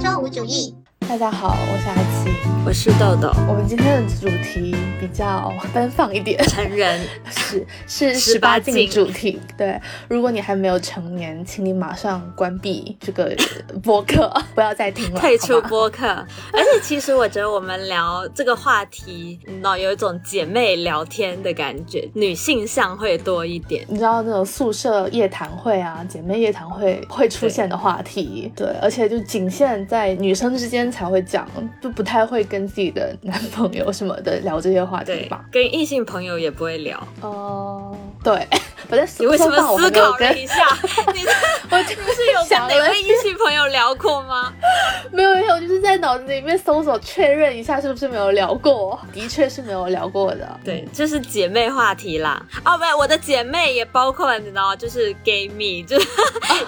周五煮玉大家好，我是阿七，我是豆豆。我们今天的主题比较奔放一点，成人是是十八禁主题。对，如果你还没有成年，请你马上关闭这个播客，不要再听了，退出播客。而且其实我觉得我们聊这个话题，你知道有一种姐妹聊天的感觉，女性向会多一点。你知道那种宿舍夜谈会啊，姐妹夜谈会会出现的话题，对，而且就仅限在女生之间才。才会讲，就不太会跟自己的男朋友什么的聊这些话题吧。跟异性朋友也不会聊。哦，对。我在你为什么思考了一下？你我不是有跟哪位异性朋友聊过吗？没 有没有，我就是在脑子里面搜索确认一下是不是没有聊过。的确是没有聊过的。对，就是姐妹话题啦。哦，不，我的姐妹也包括你知道，就是 gay 蜜，就是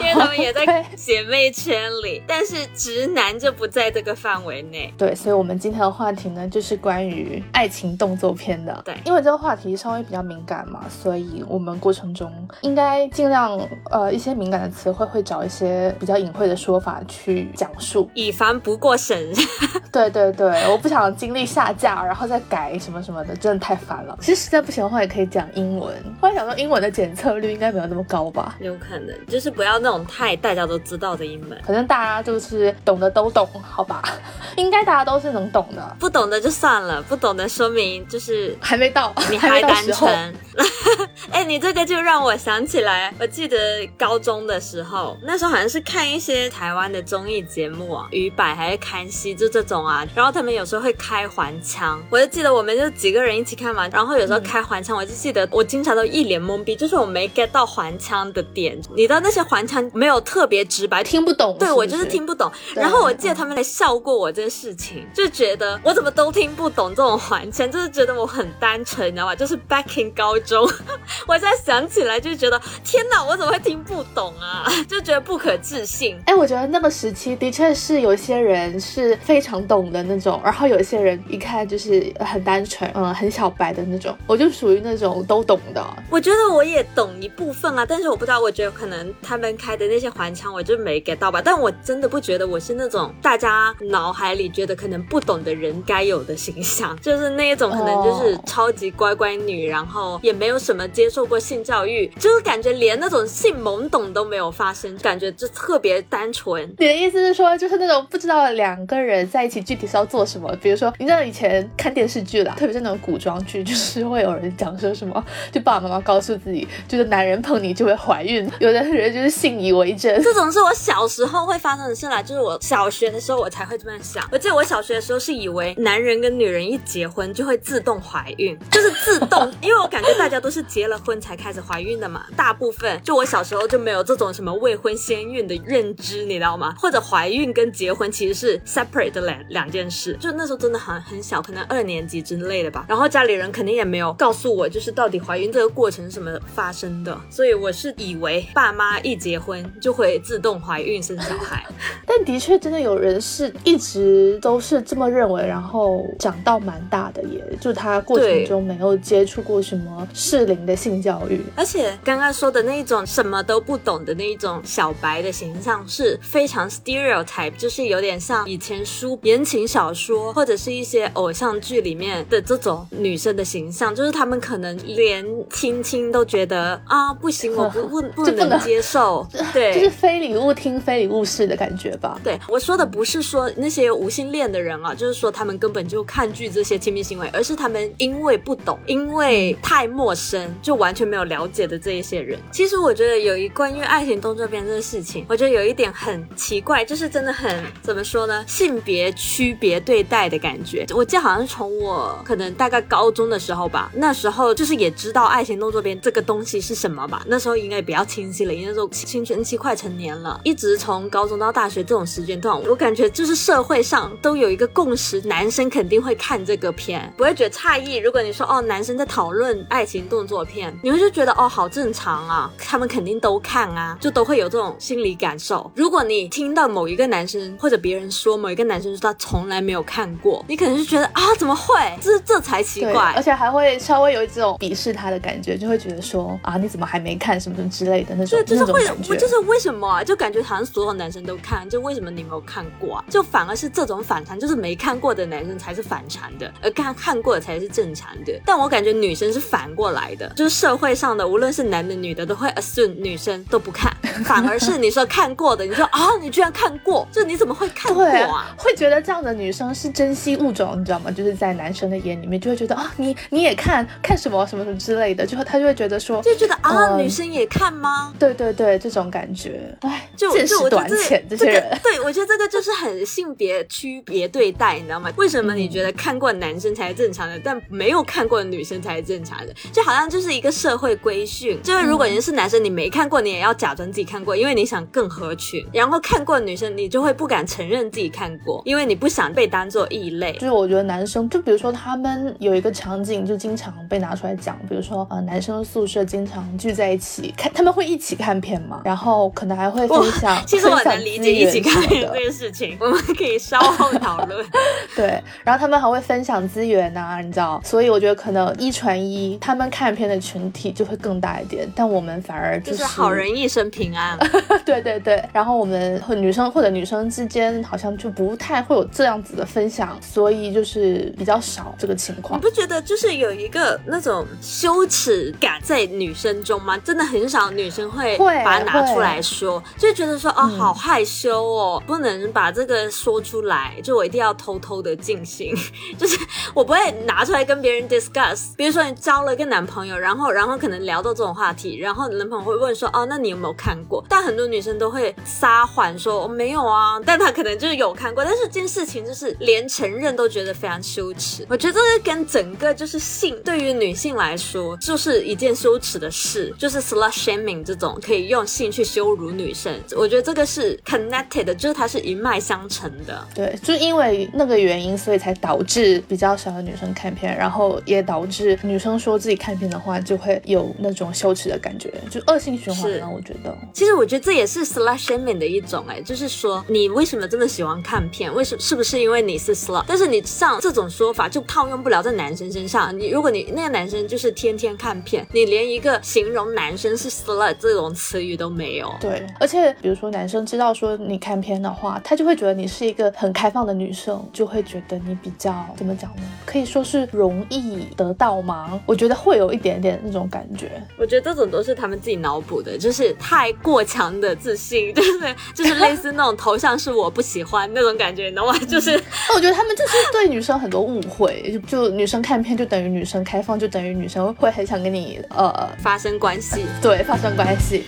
因为他们也在姐妹圈里。但是直男就不在这个范围内。对，所以我们今天的话题呢，就是关于爱情动作片的。对，因为这个话题稍微比较敏感嘛，所以我们过程。中应该尽量呃一些敏感的词汇会找一些比较隐晦的说法去讲述，以防不过审。对对对，我不想经历下架然后再改什么什么的，真的太烦了。其实实在不行的话，也可以讲英文。后来想说英文的检测率应该没有那么高吧？有可能，就是不要那种太大家都知道的英文，反正大家就是懂的都懂，好吧？应该大家都是能懂的，不懂的就算了，不懂的说明就是还没到，你还单纯。哎，你这个就让我想起来，我记得高中的时候，那时候好像是看一些台湾的综艺节目啊，鱼百还是康熙，就这种啊。然后他们有时候会开环枪，我就记得我们就几个人一起看嘛。然后有时候开环枪，我就记得我经常都一脸懵逼，就是我没 get 到环枪的点。你知道那些环枪没有特别直白，听不懂。对我就是听不懂。然后我记得他们还笑过我这个事情，就觉得我怎么都听不懂这种环枪，就是觉得我很单纯，你知道吧？就是 back in 高中。我在想起来就觉得天哪，我怎么会听不懂啊？就觉得不可置信。哎，我觉得那个时期的确是有些人是非常懂的那种，然后有些人一看就是很单纯，嗯，很小白的那种。我就属于那种都懂的。我觉得我也懂一部分啊，但是我不知道，我觉得可能他们开的那些环枪我就没 get 到吧。但我真的不觉得我是那种大家脑海里觉得可能不懂的人该有的形象，就是那一种可能就是超级乖乖女，然后也没有什么接。受过性教育，就是感觉连那种性懵懂都没有发生，感觉就特别单纯。你的意思是说，就是那种不知道两个人在一起具体是要做什么？比如说，你知道以前看电视剧啦，特别是那种古装剧，就是会有人讲说什么，就爸爸妈妈告诉自己，就是男人碰你就会怀孕，有的人就是信以为真。这种是我小时候会发生的事啦，就是我小学的时候我才会这么想。我记得我小学的时候是以为男人跟女人一结婚就会自动怀孕，就是自动，因为我感觉大家都是结了。婚才开始怀孕的嘛，大部分就我小时候就没有这种什么未婚先孕的认知，你知道吗？或者怀孕跟结婚其实是 separate 的两两件事，就那时候真的很很小，可能二年级之类的吧。然后家里人肯定也没有告诉我，就是到底怀孕这个过程是什么发生的，所以我是以为爸妈一结婚就会自动怀孕生小孩。但的确真的有人是一直都是这么认为，然后长到蛮大的，也就他过程中没有接触过什么适龄的性。教育，而且刚刚说的那一种什么都不懂的那一种小白的形象是非常 stereotype，就是有点像以前书言情小说或者是一些偶像剧里面的这种女生的形象，就是他们可能连亲亲都觉得啊不行，我不 不不能接受，对，就是非礼勿听非礼勿视的感觉吧。对，我说的不是说那些无性恋的人啊，就是说他们根本就抗拒这些亲密行为，而是他们因为不懂，因为太陌生就。完全没有了了解的这一些人，其实我觉得有一关于爱情动作片这个事情，我觉得有一点很奇怪，就是真的很怎么说呢？性别区别对待的感觉。我记得好像是从我可能大概高中的时候吧，那时候就是也知道爱情动作片这个东西是什么吧。那时候应该比较清晰了，因为那时候青春期快成年了，一直从高中到大学这种时间段，我感觉就是社会上。都有一个共识，男生肯定会看这个片，不会觉得诧异。如果你说哦，男生在讨论爱情动作片，你会就觉得哦，好正常啊，他们肯定都看啊，就都会有这种心理感受。如果你听到某一个男生或者别人说某一个男生说他从来没有看过，你可能就觉得啊，怎么会？这这才奇，怪而。且还会稍微有一种鄙视他的感觉，就会觉得说啊，你怎么还没看什么什么之类的那种对，就是会。就是为什么啊？就感觉好像所有男生都看，就为什么你没有看过啊？就反而是这种反常，就是没看过的男生才是反常的，而看看过的才是正常的。但我感觉女生是反过来的，就是社会上的无论是男的女的都会 assume 女生都不看，反而是你说看过的，你说啊，你居然看过，就你怎么会看过啊？会觉得这样的女生是珍稀物种，你知道吗？就是在男生的眼里面，就会觉得啊，你你也看看什么什么什么之类的，就会他就会觉得说，就觉得啊，嗯女生也看吗？对对对，这种感觉，哎，就短浅，这这个些人。对我觉得这个就是很性别区别对待，你知道吗？为什么你觉得看过的男生才是正常的，但没有看过的女生才是正常的？就好像就是一个社会规训，就是如果你是男生，你没看过，你也要假装自己看过，因为你想更合群。然后看过的女生，你就会不敢承认自己看过，因为你不想被当做异类。就是我觉得男生，就比如说他们有一个场景，就经常被拿出来讲，比如说呃，男生宿舍经常聚在一起看，他们会一起看片嘛，然后可能还会分享，其实我能理解一起看片这个事情，我们可以稍后讨论。对，然后他们还会分享资源呐、你知道，所以我觉得可能一传一，他们看片的群体就会更大一点，但我们反而就是是好人一生平安。对对对，然后我们和女生或者女生之间好像就不太会有这样子的分享，所以就是比较少这个情况你。不觉得就是有一个那种羞耻感在女生中吗？真的很少女生会会把它拿出来说，就觉得说哦，嗯好害羞哦，不能把这个说出来，就我一定要偷偷的进行，就是我不会拿出来跟别人 discuss。比如说你交了一个男朋友，然后然后可能聊到这种话题，然后你男朋友会问说哦，那你有没有看过？但很多女生都会撒谎说我、没有啊，但她可能就是有看过，但是这件事情就是连承认都觉得非常羞耻。我觉得这跟整个就是性对于女性来说就是一件羞耻的事，就是 slut shaming 这种可以用性去羞辱女生，我觉得这个是 connected 的，就是它是一脉相承的。对，就因为那个原因，所以才导致比较少的女生看片，然后也导致女生说自己看片的话，就会有那种羞耻的感觉，就恶性循环是了。我觉得，其实我觉得这也是 slut shaming 的一种、哎，就是说你为什么这么喜欢看片？为什么是不是因为你是 slut？但是你像这种说法就套用不了在男生身上。你如果你那个男生就是天天看片，你连一个形容男生是 slut 这种词语都没有。对，而且比如说男生知道说你看片的话，他就会觉得你是一个很开放的女生，就会觉得你比较怎么讲呢？可以说是容易得到吗？我觉得会有一点点那种感觉。我觉得这种都是他们自己脑补的，就是太过强的自信，就是就是类似那种头像是我不喜欢那种感觉，你懂吗？就是那 我觉得他们就是对女生很多误会，就就女生看片就等于女生开放，就等于女生会很想跟你呃发生关系。对发生关系。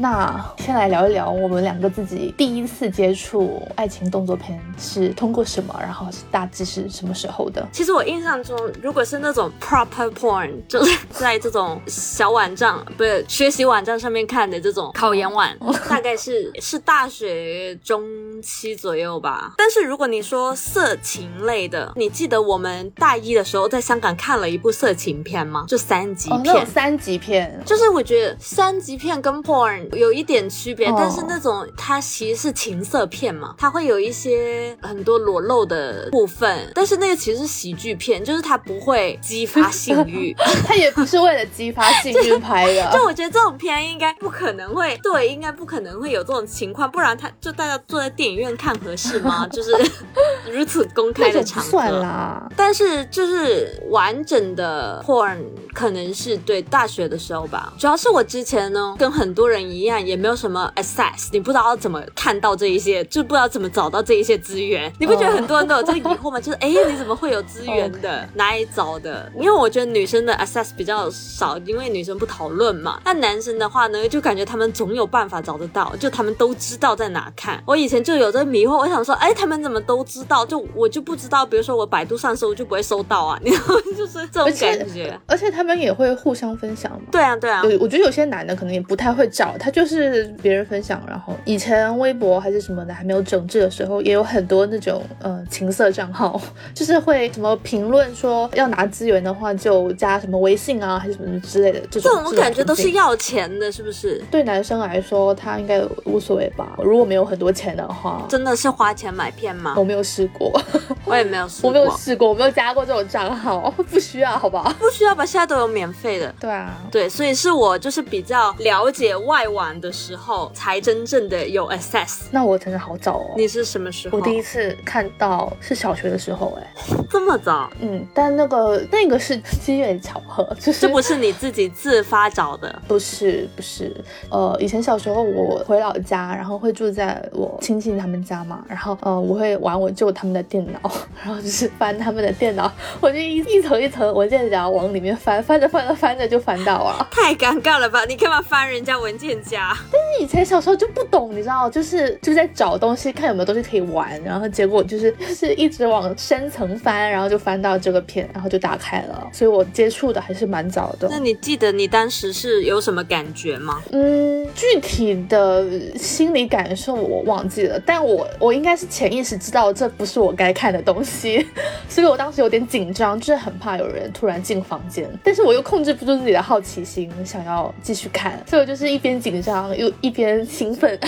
那先来聊一聊我们两个自己第一次接触爱情动作片是通过什么，然后是大致是什么时候的？其实我印象中，如果是那种 proper porn，就是在这种小网站，不是学习网站上面看的这种考研网，大概是是大学中期左右吧。但是如果你说色情类的，你记得我们大一的时候在香港看了一部色情片吗？就三级片种。三级片，就是我觉得三级片跟 porn 有一点区别，哦但是那种它其实是情色片嘛，它会有一些很多裸露的部分，但是那个其实是喜剧片，就是它不会激发性欲。它也不是为了激发性欲拍的。就我觉得这种片应该不可能会，对，应该不可能会有这种情况，不然他就大家坐在电影院看合适吗？就是如此公开的场合。算啦，但是就是完整的 porn 可能是对大学的时候吧，主要是我之前呢跟很多人一样，也没有什么 access，你不知道怎么看到这一些，就不知道怎么找到这一些资源。你不觉得很多人都有这个疑惑吗？就是哎，你怎么会有资源的？哪里找的？因为我觉得女生的 access 比较少，因为女生不讨论嘛。那男生的话呢，就感觉他们总有办法找得到，就他们都知道在哪看。我以前就有这个迷惑，我想说，哎，他们怎么都知道？就我就不知道，比如说我百度上搜就不会搜到啊，你知道吗，就是这种而且感觉。而且他们也会互相分享嘛。对啊，对啊，有，我觉得有些男的可能也不太会找，他它就是别人分享，然后以前微博还是什么的还没有整治的时候，也有很多那种呃情色账号，就是会什么评论说要拿资源的话就加什么微信啊，还是什么之类的这种。这种感觉都是要钱的，是不是？对男生来说，他应该无所谓吧？如果没有很多钱的话，真的是花钱买片吗？我没有试过，我也没有试过，我没有试过，我没有加过这种账号，不需要，好不好？不需要吧？现在都有免费的。对啊，对，所以是我就是比较了解外网的时候，才真正的有 access。那我真的好早哦。你是什么时候？我第一次看到是小学的时候，哎，这么早？嗯，但那个那个是机缘巧合，就是这不是你自己自发找的？不是，不是。呃，以前小时候我回老家，然后会住在我亲戚他们家嘛，然后呃，我会玩我舅他们的电脑，然后就是翻他们的电脑，我就一一层一层文件夹往里面翻，翻着翻着翻着就翻到了，太尴尬了吧？你干嘛翻人家文件夹？但是以前小时候就不懂，你知道，就是就在找东西，看有没有东西可以玩，然后结果就是就是一直往深层翻，然后就翻到这个片，然后就打开了，所以我接触的还是蛮早的。那你记得你当时是有什么感觉吗？嗯，具体的心理感受我忘记了，但我我应该是潜意识知道这不是我该看的东西，所以我当时有点紧张，就是很怕有人突然进房间，但是我又控制不住自己的好奇心，想要继续看，所以我就是一边紧张又一边兴奋，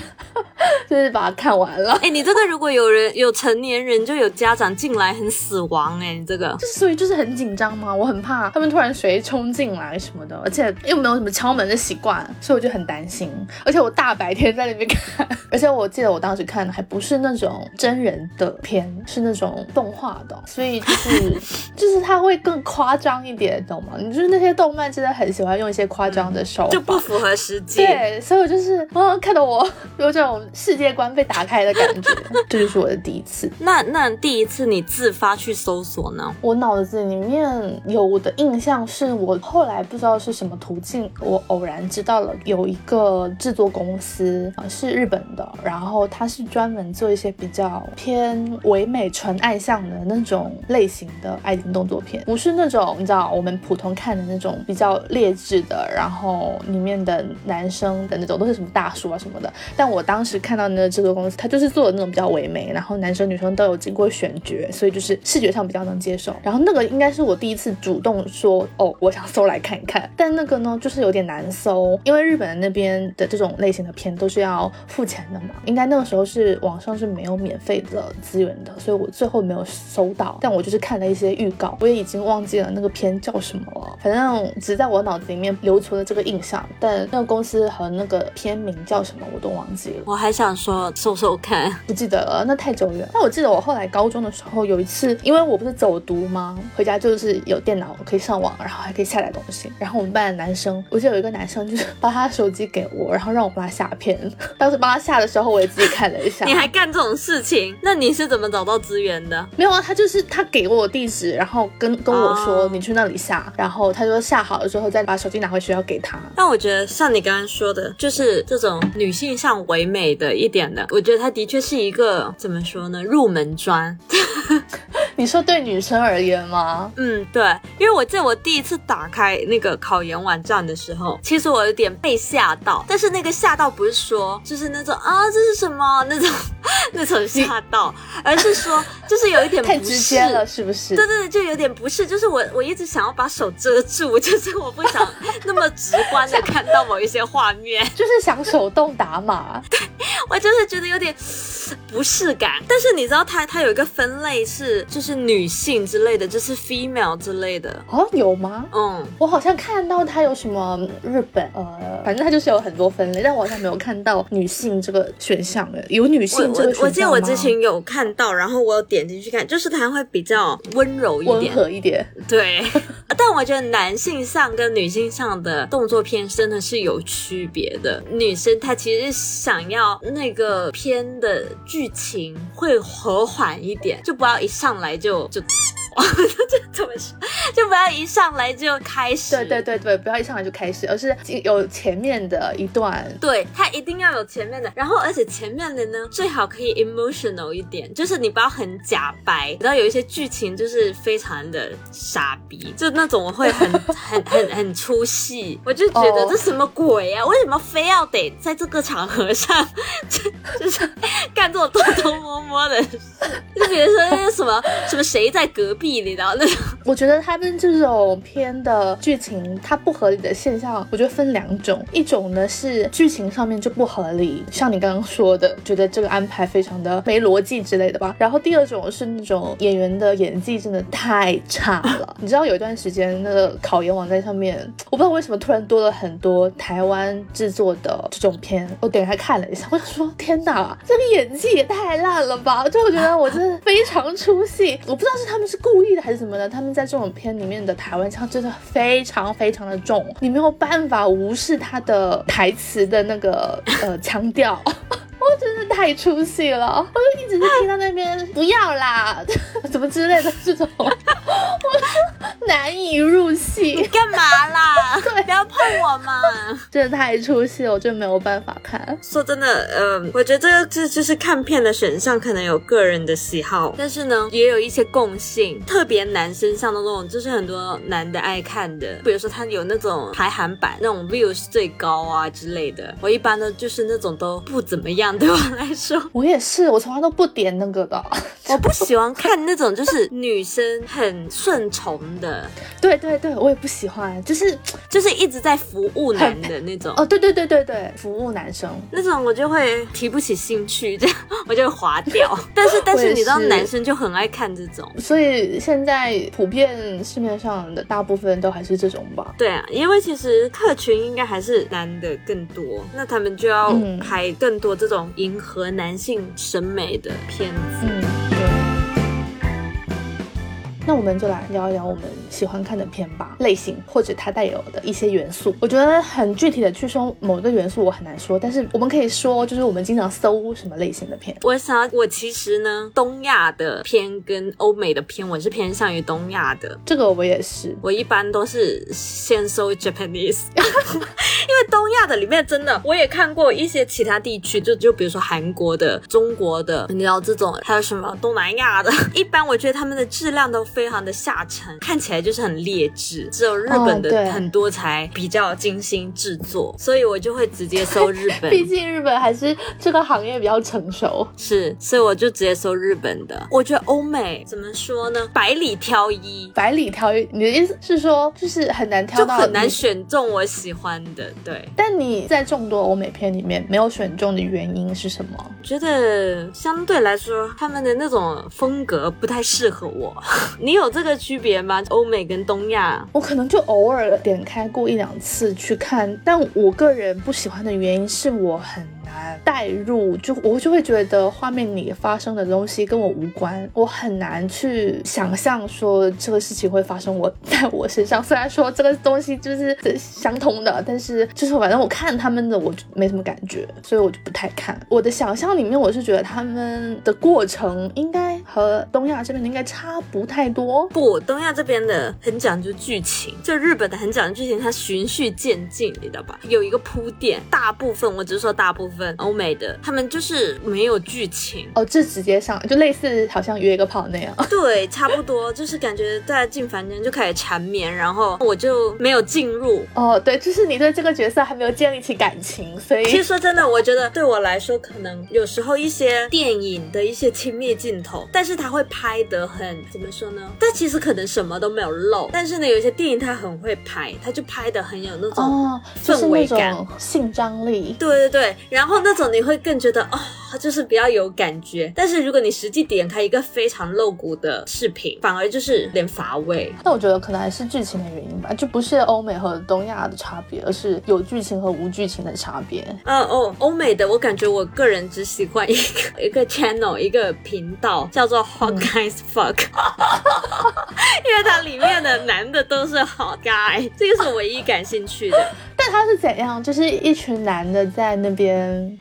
就是把它看完了。哎，你这个如果有人有成年人就有家长进来很死亡哎，你这个就是所以就是很紧张嘛，我很怕他们突然谁冲进来什么的，而且又没有什么敲门的习惯，所以我就很担心。而且我大白天在那边看，而且我记得我当时看的还不是那种真人的片，是那种动画的，所以就是就是它会更夸张一点，懂吗？你就是那些动漫真的很喜欢用一些夸张的手法，就不符合实际。对，所以我就是啊，看得我有这种世界观被打开的感觉，这就是我的第一次。那那第一次你自发去搜索呢？我脑子里面有我的印象是我后来不知道是什么途径，我偶然知道了有一个制作公司啊，是日本的，然后它是专门做一些比较偏唯美纯爱向的那种类型的爱情动作片，不是那种你知道我们普通看的那种比较劣质的，然后里面的男生的那种都是什么大叔啊什么的。但我当时看到那个制作公司，他就是做的那种比较唯美，然后男生女生都有经过选角，所以就是视觉上比较能接受。然后那个应该是我第一次主动说哦，我想搜来看一看。但那个呢，就是有点难搜，因为日本那边的这种类型的片都是要付钱的嘛。应该那个时候是网上是没有免费的资源的，所以我最后没有搜到。但我就是看了一些预告，我也已经忘记了那个片叫什么了。反正只在我脑子里面留存了这个印象，但那个公司和那个片名叫什么我都忘记了。我还想说搜搜看，不记得了，那太久远。但我记得我后来高中的时候有一次，因为我不是走读吗？回家就是有电脑可以上网，然后还可以下载东西。然后我们班的男生，我记得有一个男生就是把他的手机给我，然后让我帮他下片。当时帮他下的时候，我也自己看了一下。你还干这种事情？那你是怎么找到资源的？没有啊，他就是他给我地址，然后跟跟我说你去那里下，然后他说下好了之后再把手机拿回学校给他。但我觉得像你刚刚说的，就是这种女性向唯美的一点的，我觉得它的确是一个怎么说呢？入门砖。你说对女生而言吗？嗯，对，因为我在我第一次打开那个考研网站的时候，其实我有点被吓到，但是那个吓到不是说就是那种啊这是什么那种 那种吓到，而是说就是有一点太直接了，是不是？对对对，就有点不是，就是我我一直想要把手遮住，就是我不想那么直观的看到某一些画面，就是想手动打码。对，我就是觉得有点不适感。但是你知道它它有一个分类是就是女性之类的，就是 female 之类的哦，有吗？嗯，我好像看到它有什么日本呃，反正它就是有很多分类，但我好像没有看到女性这个选项诶，有女性这个选项我我记得我之前有看到，然后我有点进去看，就是它会比较温柔一点，温和一点。对，但我觉得男性上跟女性上的动作片真的是有区别的。女生她其实想要那个片的剧情会和缓一点，就不要一上来就就。话，就怎么说，就不要一上来就开始。对对对对，不要一上来就开始，而是有前面的一段。对，它一定要有前面的，然后而且前面的呢，最好可以 emotional 一点，就是你不要很假白。然后有一些剧情就是非常的傻逼，就那种我会很 很很很出戏，我就觉得这什么鬼啊？为什么非要得在这个场合上，就是干这种偷 偷摸摸的事？就比如说那个什么什么谁在隔壁，你知道那种？我觉得他们这种片的剧情，它不合理的现象，我觉得分两种，一种呢是剧情上面就不合理，像你刚刚说的，觉得这个安排非常的没逻辑之类的吧。然后第二种是那种演员的演技真的太差了。你知道有一段时间那个考研网站上面，我不知道为什么突然多了很多台湾制作的这种片，我点开看了一下，我想说天哪，这个演技也太烂了吧！就我觉得我真的非常出戏，我不知道是他们是故故意的还是什么的，他们在这种片里面的台湾腔真的非常非常的重，你没有办法无视他的台词的那个呃腔调。我真的太出戏了，我就一直在听到那边 不要啦，怎么之类的这种，我难以入戏。干嘛啦？对，不要碰我嘛！真的太出戏了，我真的没有办法看。说真的，嗯，我觉得这个这就是看片的选项，可能有个人的喜好，但是呢，也有一些共性，特别男生像那种，就是很多男的爱看的，比如说他有那种排行榜，那种 views 最高啊之类的。我一般呢，就是那种都不怎么样。对我来说，我也是，我从来都不点那个的。我不喜欢看那种就是女生很顺从的。对对对，我也不喜欢，就是 就是一直在服务男的那种。哦，对对对对对，服务男生那种，我就会提不起兴趣，这样我就会划掉。但是但是你知道，男生就很爱看这种，所以现在普遍市面上的大部分都还是这种吧。对啊，因为其实客群应该还是男的更多，那他们就要拍更多这种。迎合男性审美的片子。那我们就来聊一聊我们喜欢看的片吧，类型或者它带有的一些元素。我觉得很具体的去说某一个元素，我很难说。但是我们可以说，就是我们经常搜什么类型的片。我想，我其实呢，东亚的片跟欧美的片，我是偏向于东亚的。这个我也是，我一般都是先搜 Japanese，因为东亚的里面真的，我也看过一些其他地区，就就比如说韩国的、中国的，你知道这种，还有什么东南亚的，一般我觉得他们的质量都。非常的下沉，看起来就是很劣质，只有日本的很多才比较精心制作，所以我就会直接搜 日本。毕竟日本还是这个行业比较成熟，是，所以我就直接搜日本的。我觉得欧美怎么说呢？百里挑一，百里挑一。你的意思是说，就是很难挑到，很难选中我喜欢的。对。但你在众多欧美片里面没有选中的原因是什么？觉得相对来说，他们的那种风格不太适合我。你有这个区别吗？欧美跟东亚，我可能就偶尔点开过一两次去看，但我个人不喜欢的原因是我很难。代入就我就会觉得画面里发生的东西跟我无关，我很难去想象说这个事情会发生我在我身上。虽然说这个东西就是相通的，但是就是反正我看他们的我就没什么感觉，所以我就不太看。我的想象里面我是觉得他们的过程应该和东亚这边的应该差不太多。不，东亚这边的很讲究剧情，就日本的很讲究剧情，它循序渐进，你知道吧？有一个铺垫，大部分我只是说大部分。欧美的他们就是没有剧情哦，这直接上，就类似好像约一个炮那样。对，差不多就是感觉在进房间就开始缠绵，然后我就没有进入。哦，对，就是你对这个角色还没有建立起感情，所以其实说真的，我觉得对我来说，可能有时候一些电影的一些亲密镜头，但是他会拍得很怎么说呢？但其实可能什么都没有漏，但是呢，有一些电影他很会拍，他就拍得很有那种氛围感、性张力。对对对，然后。然后那种你会更觉得哦，就是比较有感觉。但是如果你实际点开一个非常露骨的视频，反而就是有点乏味。那我觉得可能还是剧情的原因吧，就不是欧美和东亚的差别，而是有剧情和无剧情的差别。嗯哦，欧美的我感觉我个人只喜欢一个一个 channel 一个频道叫做 Hot Guys Fuck，因为它里面的男的都是 Hot Guy，这个是唯一感兴趣的。但他是怎样？就是一群男的在那边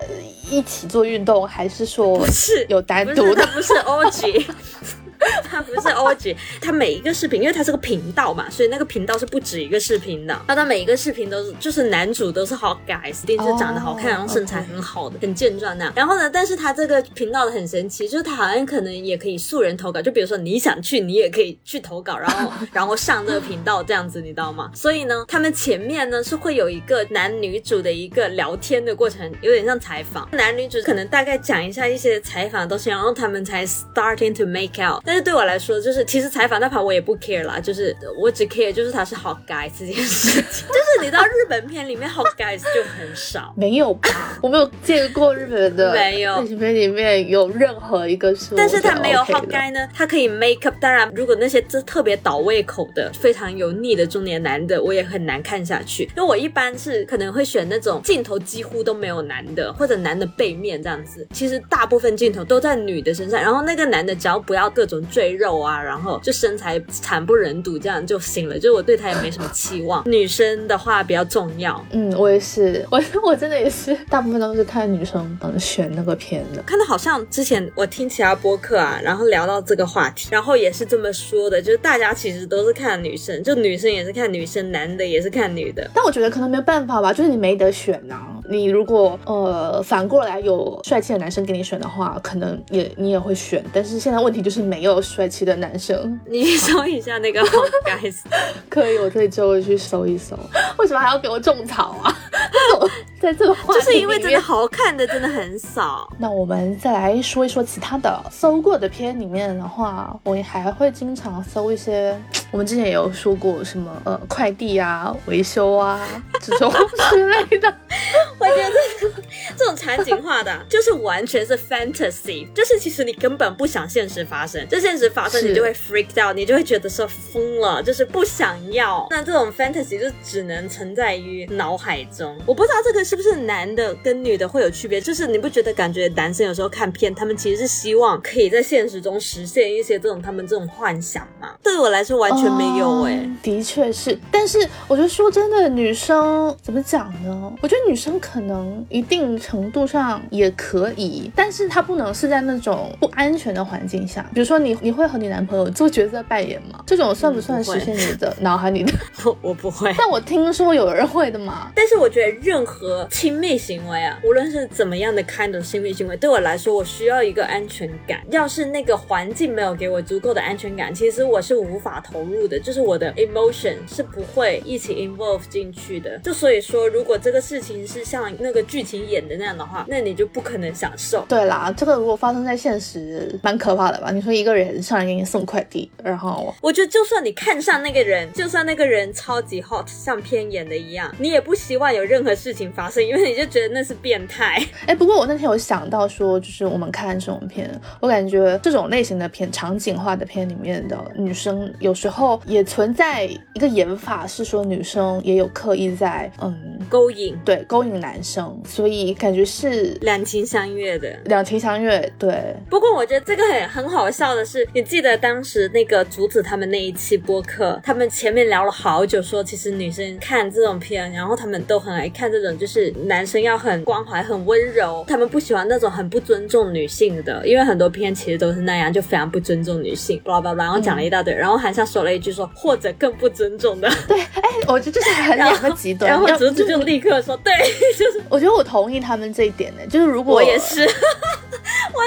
一起做运动，还是说有单独的？不是 OG，他不是 OG，他每一个视频，因为他是个频道嘛，所以那个频道是不止一个视频的。他的每一个视频都是，就是男主都是 hot guys，定是长得好看，然后身材很好的，很健壮那样。然后呢，但是他这个频道的很神奇，就是他好像可能也可以素人投稿，就比如说你想去，你也可以去投稿，然后 然后上这个频道这样子，你知道吗？所以呢，他们前面呢是会有一个男女主的一个聊天的过程，有点像采访，男女主可能大概讲一下一些采访的东西，然后他们才 starting to make out。但是对我来说，就是其实采访那盘我也不 care 啦，就是我只 care 就是他是好 guy 这件事情，就是你知道日本片里面好 guys 就很少，没有吧？我没有见过日本的没有爱情片里面有任何一个是，但是他没有好好 guy 呢，他可以 make up。当然，如果那些这特别倒胃口的、非常油腻的中年男的，我也很难看下去。因为我一般是可能会选那种镜头几乎都没有男的，或者男的背面这样子。其实大部分镜头都在女的身上，然后那个男的只要不要各种赘肉啊，然后就身材惨不忍睹这样就行了。就是我对他也没什么期望。女生的话比较重要。嗯，我也是，我 我真的也是，大部分都是看女生嗯选那个片的。看到好像之前我听其他播客啊，然后聊到这个话题，然后也是这么说的，就是大家其实都是看女生，就女生也是看女生，男的也是看女的。但我觉得可能没有办法吧，就是你没得选呐、你如果呃反过来有帅气的男生给你选的话，可能也你也会选。但是现在问题就是没有帅气的男生。你搜一下那个 Guys，可以，我这周去搜一搜。为什么还要给我种草啊？在这个话就是因为真的好看的真的很少。那我们再来说一说其他的搜过的片里面的话，我也还会经常搜一些，我们之前也有说过什么呃快递啊、维修啊这种之类的。我觉得这 这种场景化的啊，就是完全是 fantasy，就是其实你根本不想现实发生，就现实发生你就会 freaked out，你就会觉得说疯了，就是不想要。那这种 fantasy 就只能存在于脑海中。我不知道这个是不是男的跟女的会有区别，就是你不觉得感觉男生有时候看片，他们其实是希望可以在现实中实现一些这种他们这种幻想吗？对我来说完全没有哎、嗯的确是，但是我觉得说真的，女生怎么讲呢？我觉得女生可能一定程度上也可以，但是它不能是在那种不安全的环境下，比如说你你会和你男朋友做角色扮演吗？这种算不算实现你的脑海里的？我我不会。但我听说有人会的嘛。但是我觉得任何亲密行为啊，无论是怎么样的 kind of 亲密行为，对我来说，我需要一个安全感。要是那个环境没有给我足够的安全感，其实我是无法投入的，就是我的 emotion 是不会一起 involve 进去的。就所以说，如果这个事情是像那个剧情演的那样的话，那你就不可能享受。对啦，这个如果发生在现实，蛮可怕的吧？你说一个人上来给你送快递，然后我觉得，就算你看上那个人，就算那个人超级 hot，像片演的一样，你也不希望有任何事情发生，因为你就觉得那是变态。哎，不过我那天有想到说，就是我们看这种片，我感觉这种类型的片，场景化的片里面的女生，有时候也存在一个演法，是说女生也有刻意在，嗯，勾引、对，勾引男生，所以感觉是两情相悦的。两情相悦，对，不过我觉得这个很很好笑的是，你记得当时那个竹子他们那一期播客，他们前面聊了好久，说其实女生看这种片，然后他们都很爱看这种，就是男生要很关怀、很温柔，他们不喜欢那种很不尊重女性的，因为很多片其实都是那样，就非常不尊重女性，巴拉巴拉，然后讲了一大堆，然后韩笑说了一句说，或者更不尊重的，对，哎，我觉得这是很两个极端，然后要竹子就立刻说，对，就是我觉得我同意他们这一点呢，就是如果我也是，我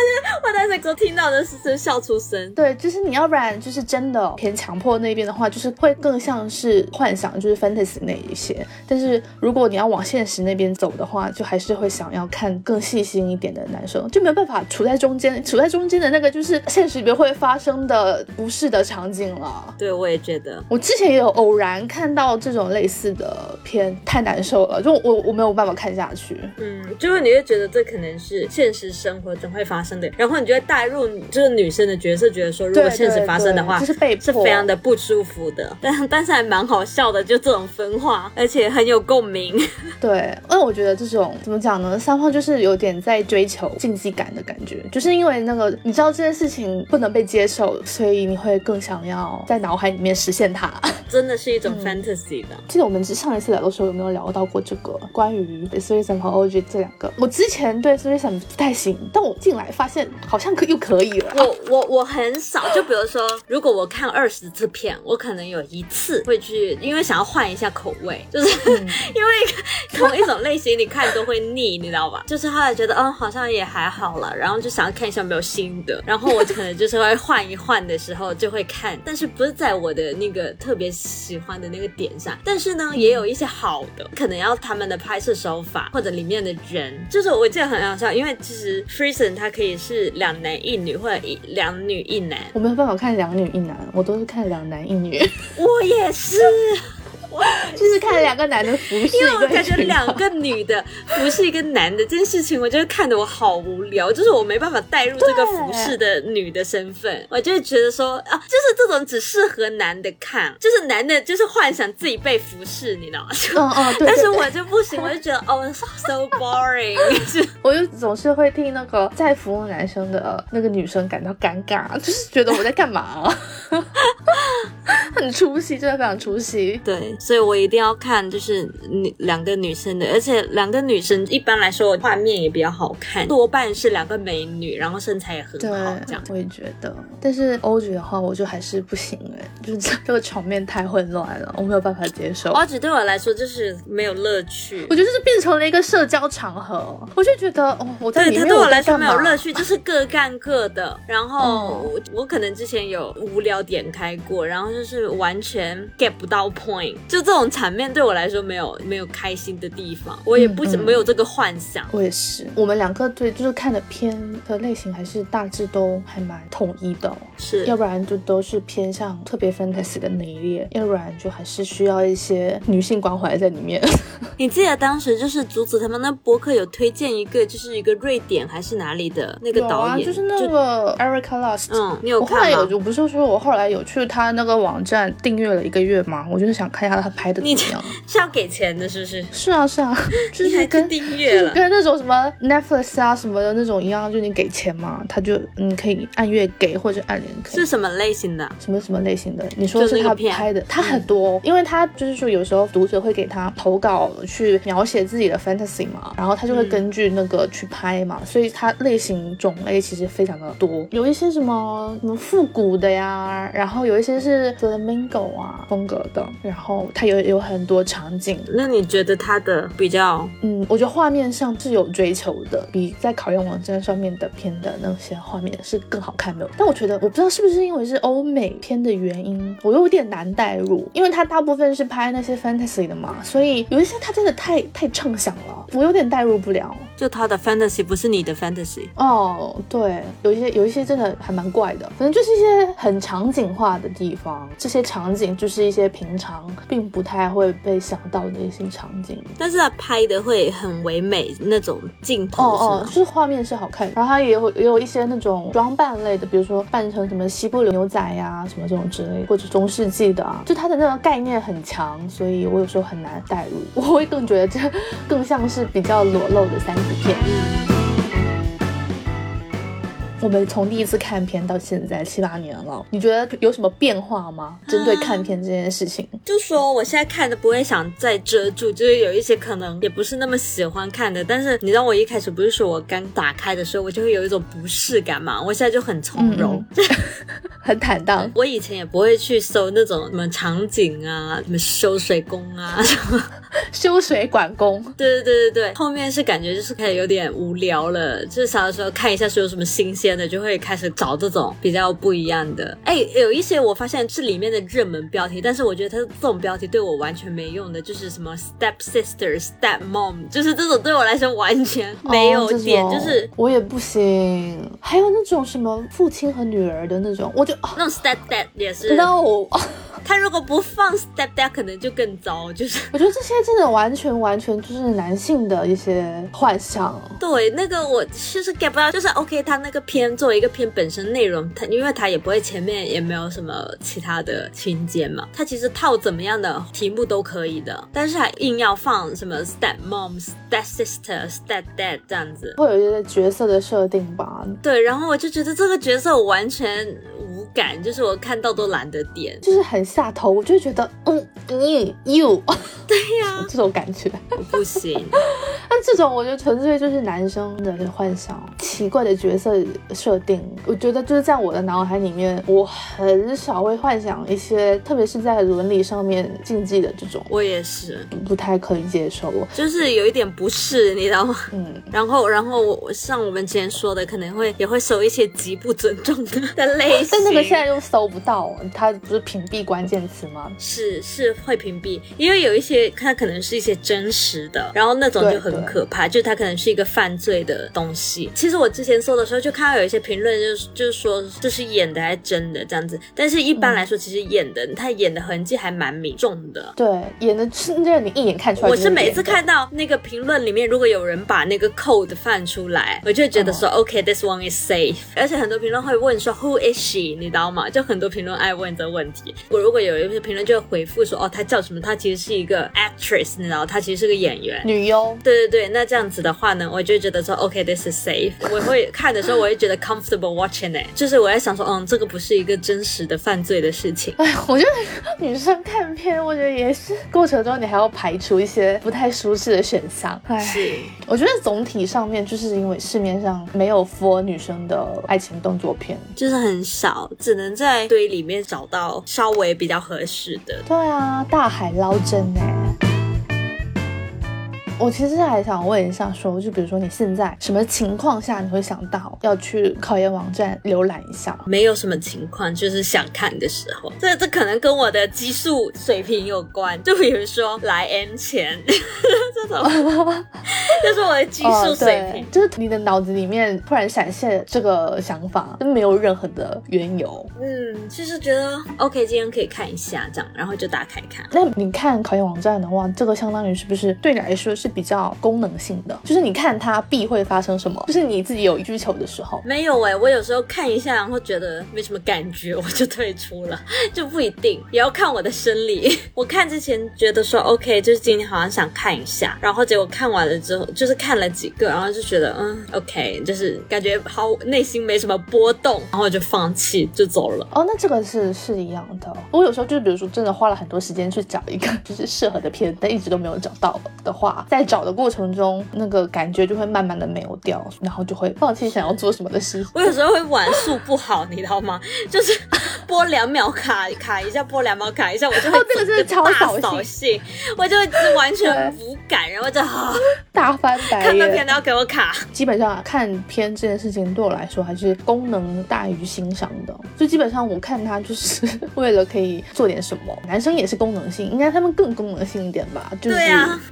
我当时都听到的是真笑出声。对，就是你要不然就是真的偏强迫那边的话，就是会更像是幻想，就是 fantasy 那一些。但是如果你要往现实那边走的话，就还是会想要看更细心一点的男生，就没有办法处在中间，处在中间的那个就是现实里面会发生的不是的场景了。对，我也觉得。我之前也有偶然看到这种类似的片，太难受了，就我我没有办法看下去。嗯，就是你会觉得这可能是现实生活中会发生的，然后你就会带入就是女生的角色，觉得说如果现实发生的话，对对就是被是非常的不舒服的。但但是还蛮好笑的，就这种分化，而且很有共鸣。对，因为我觉得这种怎么讲呢？三胖就是有点在追求竞技感的感觉，就是因为那个你知道这件事情不能被接受，所以你会更想要在脑海里面实现它。真的是一种嗯 fantasy 的。记得我们上一次聊的时候有没有聊到过这个关于 s u i s m 和 OG 这两个？我之前对 i s m 不太行，但我进来发现好像像可又可以了。我我我很少，就比如说，如果我看二十次片，我可能有一次会去，因为想要换一下口味，就是、因为同一种类型你看都会腻，你知道吧？就是后来觉得，嗯，好像也还好了，然后就想要看一下有没有新的，然后我可能就是会换一换的时候就会看，但是不是在我的那个特别喜欢的那个点上，但是呢，也有一些好的，可能要他们的拍摄手法或者里面的人，就是我记得很好笑，因为其实 Freeson 它可以是两男一女或者一两女一男，我没有办法看两女一男，我都是看两男一女，我也是。就是看两个男的服侍，因为我感觉两个女的服侍一个男的这件事情，我觉得看得我好无聊，就是我没办法带入这个服侍的女的身份，我就会觉得说啊，就是这种只适合男的看，就是男的就是幻想自己被服侍，你知道吗？哦哦，对。但是我就不行，我就觉得哦，so boring。我就总是会替那个在服务男生的那个女生感到尴尬，就是觉得我在干嘛，很出戏，真的非常出戏。对。所以我一定要看，就是女两个女生的，而且两个女生一般来说画面也比较好看，多半是两个美女，然后身材也很好，这样。我也觉得，但是欧剧的话，我就还是不行哎，就是这个场面太混乱了，我没有办法接受。欧剧对我来说就是没有乐趣，我觉得是变成了一个社交场合，我就觉得哦，我在里面我来说没有乐趣，就是各干各的。然后我我可能之前有无聊点开过，然后就是完全 get 不到 point。就这种场面对我来说没有没有开心的地方，我也不没有这个幻想。我也是，我们两个对就是看的片的类型还是大致都还蛮统一的，是要不然就都是偏向特别 fantasy 的那一列，要不然就还是需要一些女性关怀在里面。你记得当时就是竹子他们那博客有推荐一个，就是一个瑞典还是哪里的那个导演，就是那个 Erica Lust。嗯，你有看吗？我后来有，我不是说我后来有去他那个网站订阅了一个月吗？我就是想看一下他拍的。你 是要给钱的，是不是？是啊，是啊，就是跟订阅了，跟那种什么 Netflix 啊什么的那种一样，就你给钱嘛，他就你可以按月给或者按年给。是什么类型的？什么什么类型的？你说是他拍的，他很多，因为他就是说有时候读者会给他投稿去描写自己的 fantasy 嘛，然后他就会根据那个去拍嘛，所以他类型种类其实非常的多，有一些什么什么复古的呀，然后有一些是 flamingo 啊风格的，然后他有有很多场景。那你觉得它的比较？嗯，我觉得画面上是有追求的，比在考验网站上面的片的那些画面是更好看的。但我觉得，我不知道是不是因为是欧美片的原因，我有点难代入，因为它大部分是拍那些 fantasy 的嘛，所以有一些它真的太太畅想了，我有点代入不了。就他的 fantasy 不是你的 fantasy 哦，对，有一些有一些真的还蛮怪的，反正就是一些很场景化的地方，这些场景就是一些平常并不太会被想到的一些场景，但是他拍的会很唯美那种镜头，哦哦，就是画面是好看，然后他也有也有一些那种装扮类的，比如说扮成什么西部牛仔呀什么这种之类，或者中世纪的啊，就他的那个概念很强，所以我有时候很难代入，我会更觉得这更像是比较裸露的三。片，我们从第一次看片到现在七八年了，你觉得有什么变化吗？针对看片这件事情，就说我现在看的不会想再遮住，就是有一些可能也不是那么喜欢看的，但是你知道我一开始不是说我刚打开的时候我就会有一种不适感嘛，我现在就很从容，很坦荡。我以前也不会去搜那种什么场景啊，什么修水工啊，什么。修水管工，对对对对对，后面是感觉就是开始有点无聊了，就是小的时候看一下是有什么新鲜的，就会开始找这种比较不一样的。哎，有一些我发现是里面的热门标题，但是我觉得它这种标题对我完全没用的，就是什么 step sister、step mom，就是这种对我来说完全没有点，就是我也不行。还有那种什么父亲和女儿的那种，我就那种 step dad 也是 no。他如果不放 step dad，可能就更糟。就是我觉得这些真的完全完全就是男性的一些幻想。对，那个我其实 get 不到，就是 OK，他那个片作为一个片本身内容，它因为它也不会前面也没有什么其他的情节嘛，它其实套怎么样的题目都可以的，但是还硬要放什么 step mom、step sister、step dad 这样子，会有一些角色的设定吧。对，然后我就觉得这个角色我完全无感，就是我看到都懒得点，就是很。下头，我就觉得，嗯，你 you，对呀，这种感觉不行。那这种我觉得纯粹就是男生的幻想，奇怪的角色设定。我觉得就是在我的脑海里面，我很少会幻想一些，特别是在伦理上面禁忌的这种，我也是，不太可以接受。就是有一点不适，你知道吗？嗯，然后，然后我像我们之前说的，可能会也会搜一些极不尊重的的类型。但那个现在又搜不到，它不是屏蔽关键词吗？是是会屏蔽，因为有一些它可能是一些真实的，然后那种就很可怕，就它可能是一个犯罪的东西。其实我之前搜的时候就看到有一些评论，就是就是说这是演的还是真的这样子。但是一般来说，其实演的他演的痕迹还蛮明重的。对，演的是让你一眼看出来。我是每次看到那个评论里面，如果有人把那个 code 放出来，我就觉得说 OK，this one is safe。而且很多评论会问说 Who is she？你知道吗？就很多评论爱问这问题。我如果有一些评论就会回复说哦，她叫什么？她其实是一个 actress，你知道，她其实是个演员，女优。对对对，那这样子的话呢，我就觉得说 OK，this is safe。我会看的时候，我会觉得 comfortable watching it。就是我在想说，嗯，这个不是一个真实的犯罪的事情。哎，我觉得女生看片，我觉得也是过程中你还要排除一些不太舒适的选项。是，我觉得总体上面就是因为市面上没有 for 女生的爱情动作片，就是很少，只能在堆里面找到稍微比较合适的。对啊，大海捞针哎。我其实还想问一下，说就比如说你现在什么情况下你会想到要去考研网站浏览一下？没有什么情况，就是想看的时候。这这可能跟我的激素水平有关。就比如说来 M 前 这种，就是我的激素水平，就是你的脑子里面突然闪现这个想法，都没有任何的缘由。嗯，就是觉得 OK，今天可以看一下这样，然后就打开看。那你看考研网站的话，这个相当于是不是对你来说是？比较功能性的，就是你看它必会发生什么，就是你自己有需求的时候。没有哎，我有时候看一下，然后觉得没什么感觉，我就退出了，就不一定，也要看我的生理。我看之前觉得说 OK，就是今天好像想看一下，然后结果看完了之后，就是看了几个，然后就觉得嗯 OK，就是感觉好内心没什么波动，然后就放弃就走了。哦，那这个是是一样的。我有时候就比如说真的花了很多时间去找一个就是适合的片，但一直都没有找到的话，在找的过程中，那个感觉就会慢慢的没有掉，然后就会放弃想要做什么的事。我有时候会玩速不好，你知道吗？就是播两秒卡卡一下，播两秒卡一下，我就会这个是超扫兴，我就会完全无感，然后就 大翻白眼。看片都要给我卡。基本上看片这件事情对我来说还是功能大于欣赏的，就基本上我看它就是 为了可以做点什么。男生也是功能性，应该他们更功能性一点吧？就是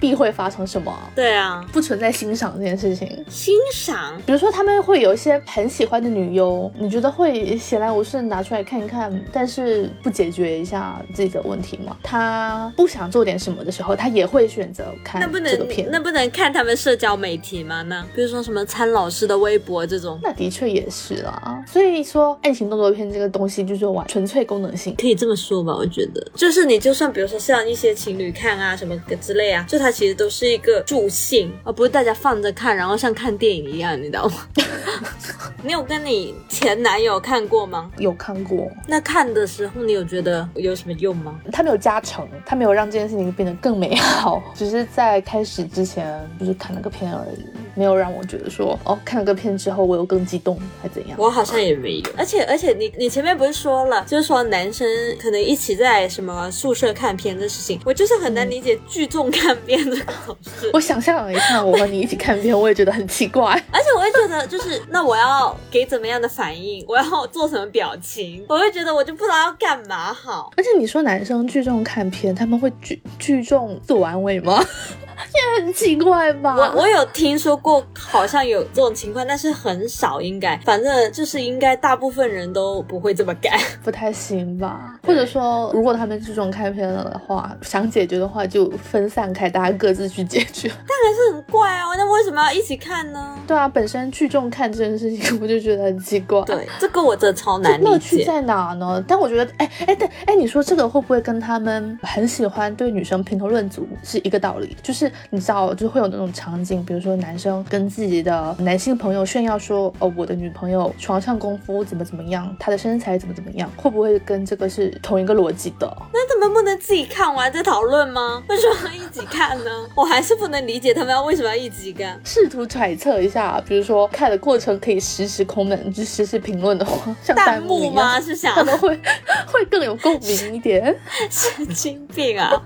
必会发生什么？对啊，不存在欣赏这件事情。欣赏，比如说他们会有一些很喜欢的女优，你觉得会闲来无事拿出来看一看，但是不解决一下自己的问题吗？他不想做点什么的时候，他也会选择看这个片。那不能看他们社交媒体吗？那比如说什么参老师的微博这种，那的确也是啦。所以说，爱情动作片这个东西就是完纯粹功能性，可以这么说吧？我觉得，就是你就算比如说像一些情侣看啊什么之类啊，就它其实都是一个助兴。而不是大家放着看，然后像看电影一样，你知道吗？你有跟你前男友看过吗？有看过。那看的时候，你有觉得有什么用吗？他没有加成，他没有让这件事情变得更美好，只是在开始之前就是看了个片而已，没有让我觉得说哦，看了个片之后我又更激动，还怎样？我好像也没有。而且而且，你你前面不是说了，就是说男生可能一起在什么宿舍看片的事情，我就是很难理解聚众看片这种事。我想象了一下。我和你一起看片，我也觉得很奇怪，而且我会觉得，就是那我要给怎么样的反应，我要做什么表情，我会觉得我就不知道要干嘛好。而且你说男生聚众看片，他们会聚聚众自我安慰吗？也很奇怪吧？我我有听说过，好像有这种情况，但是很少，应该反正就是应该大部分人都不会这么干，不太行吧？或者说，如果他们聚众看片了的话，想解决的话就分散开，大家各自去解决。但还是很怪啊，那为什么要一起看呢？对啊，本身聚众看这件事情，我就觉得很奇怪。对，这个我真的超难理解。乐趣在哪呢？但我觉得，哎哎，对，哎，你说这个会不会跟他们很喜欢对女生评头论足是一个道理？就是。你知道，就会有那种场景，比如说男生生跟自己的男性朋友炫耀说，哦，我的女朋友床上功夫怎么怎么样，她的身材怎么怎么样，会不会跟这个是同一个逻辑的？那他们不能自己看完再讨论吗？为什么要一起看呢？我还是不能理解他们要为什么要一起看。试图揣测一下，比如说看的过程可以实时空门，就实时评论的话，像弹幕吗？是想可能会会更有共鸣一点。神经病啊！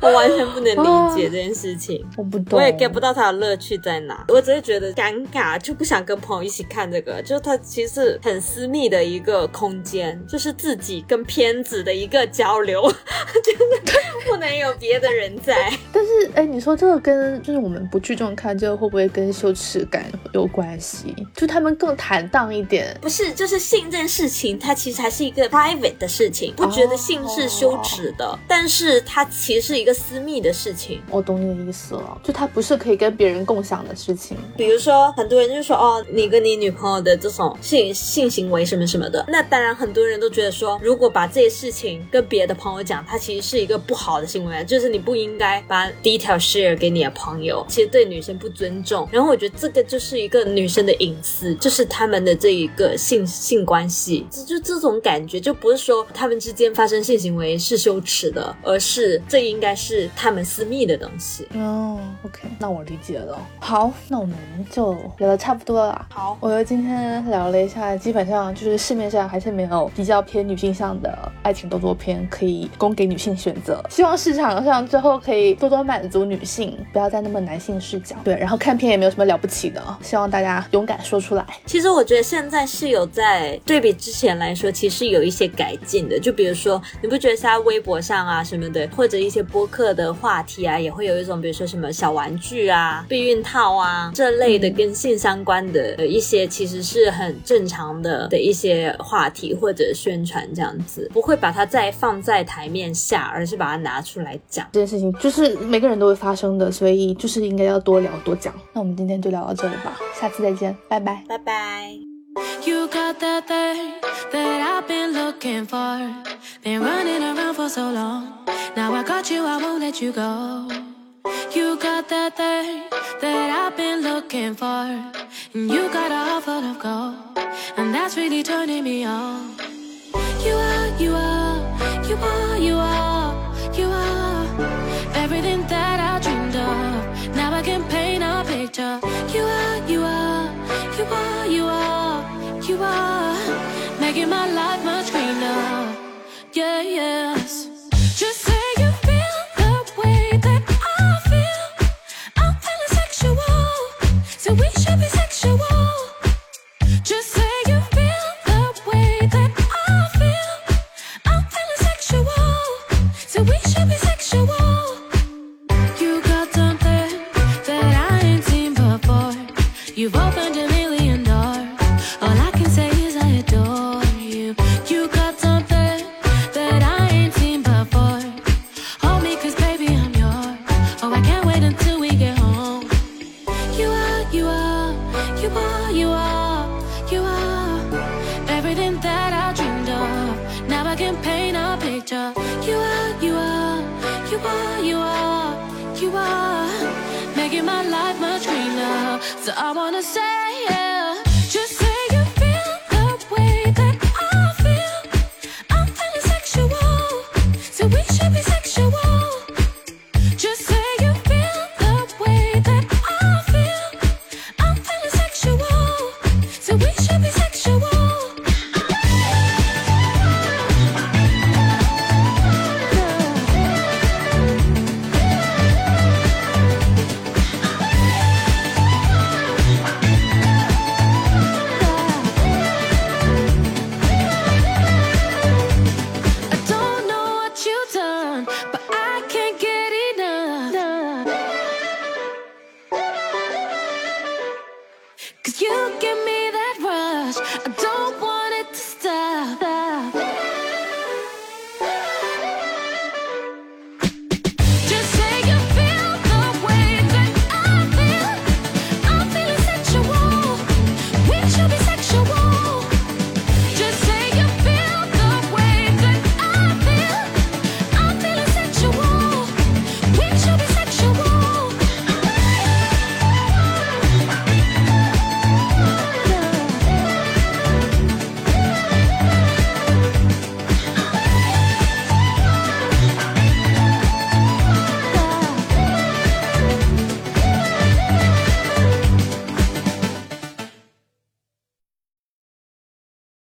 我完全不能理解这件事情。我不懂，我也 get 不到他的乐趣在哪，我只是觉得尴尬，就不想跟朋友一起看这个。就是它其实是很私密的一个空间，就是自己跟片子的一个交流，真 的不能有别的人在。但是，哎，你说这个跟就是我们不聚众看这个会不会跟羞耻感有关系？就他们更坦荡一点。不是，就是性这件事情，它其实还是一个 private 的事情，不觉得性是羞耻的，但是它其实是一个私密的事情。我懂你的意思了，就它不是可以跟别人共享的事情。比如说，很多人就说哦，你跟你女朋友的这种性性行为什么什么的，那当然很多人都觉得说，如果把这些事情跟别的朋友讲，它其实是一个不好的行为，就是你不应该把 detail share 给你的朋友，其实对女生不尊重。然后我觉得这个就是一个女生的隐私，就是他们的这一个性性关系，就就这种感觉，就不是说他们之间发生性行为是羞耻的，而是这应该是他们私密的东西。哦，OK，那我理解了。好，那我们就聊的差不多了。好，我们今天聊了一下，基本上就是市面上还是没有比较偏女性向的爱情动作片可以供给女性选择。希望市场上最后可以多多满足女性，不要再那么男性视角。对，然后看片也没有什么了不起的，希望大家勇敢说出来。其实我觉得现在是有在对比之前来说，其实有一些改进的。就比如说，你不觉得现在微博上啊什么的，或者一些播客的话题啊，也会有一种，比如说什么小玩具啊、避孕套啊这类的跟性相关的呃一些，其实是很正常的的一些话题或者宣传这样子，不会把它再放在台面下，而是把它拿出来讲。这件事情就是每个人都会发生的，所以就是应该要多聊多讲。那我们今天就聊到这里吧，下次再见，拜拜。拜拜。You got that thing that I've been looking for. Been running around for so long. Now I got you, I won't let you go. You got that thing that I've been looking for. And you got a heart full of gold. And that's really turning me on. You are, you are, you are, you are, you are everything that I dreamed of. Now I can paint a picture. You are, you are, you are, you are, you are making my life much greener. Yeah, yes.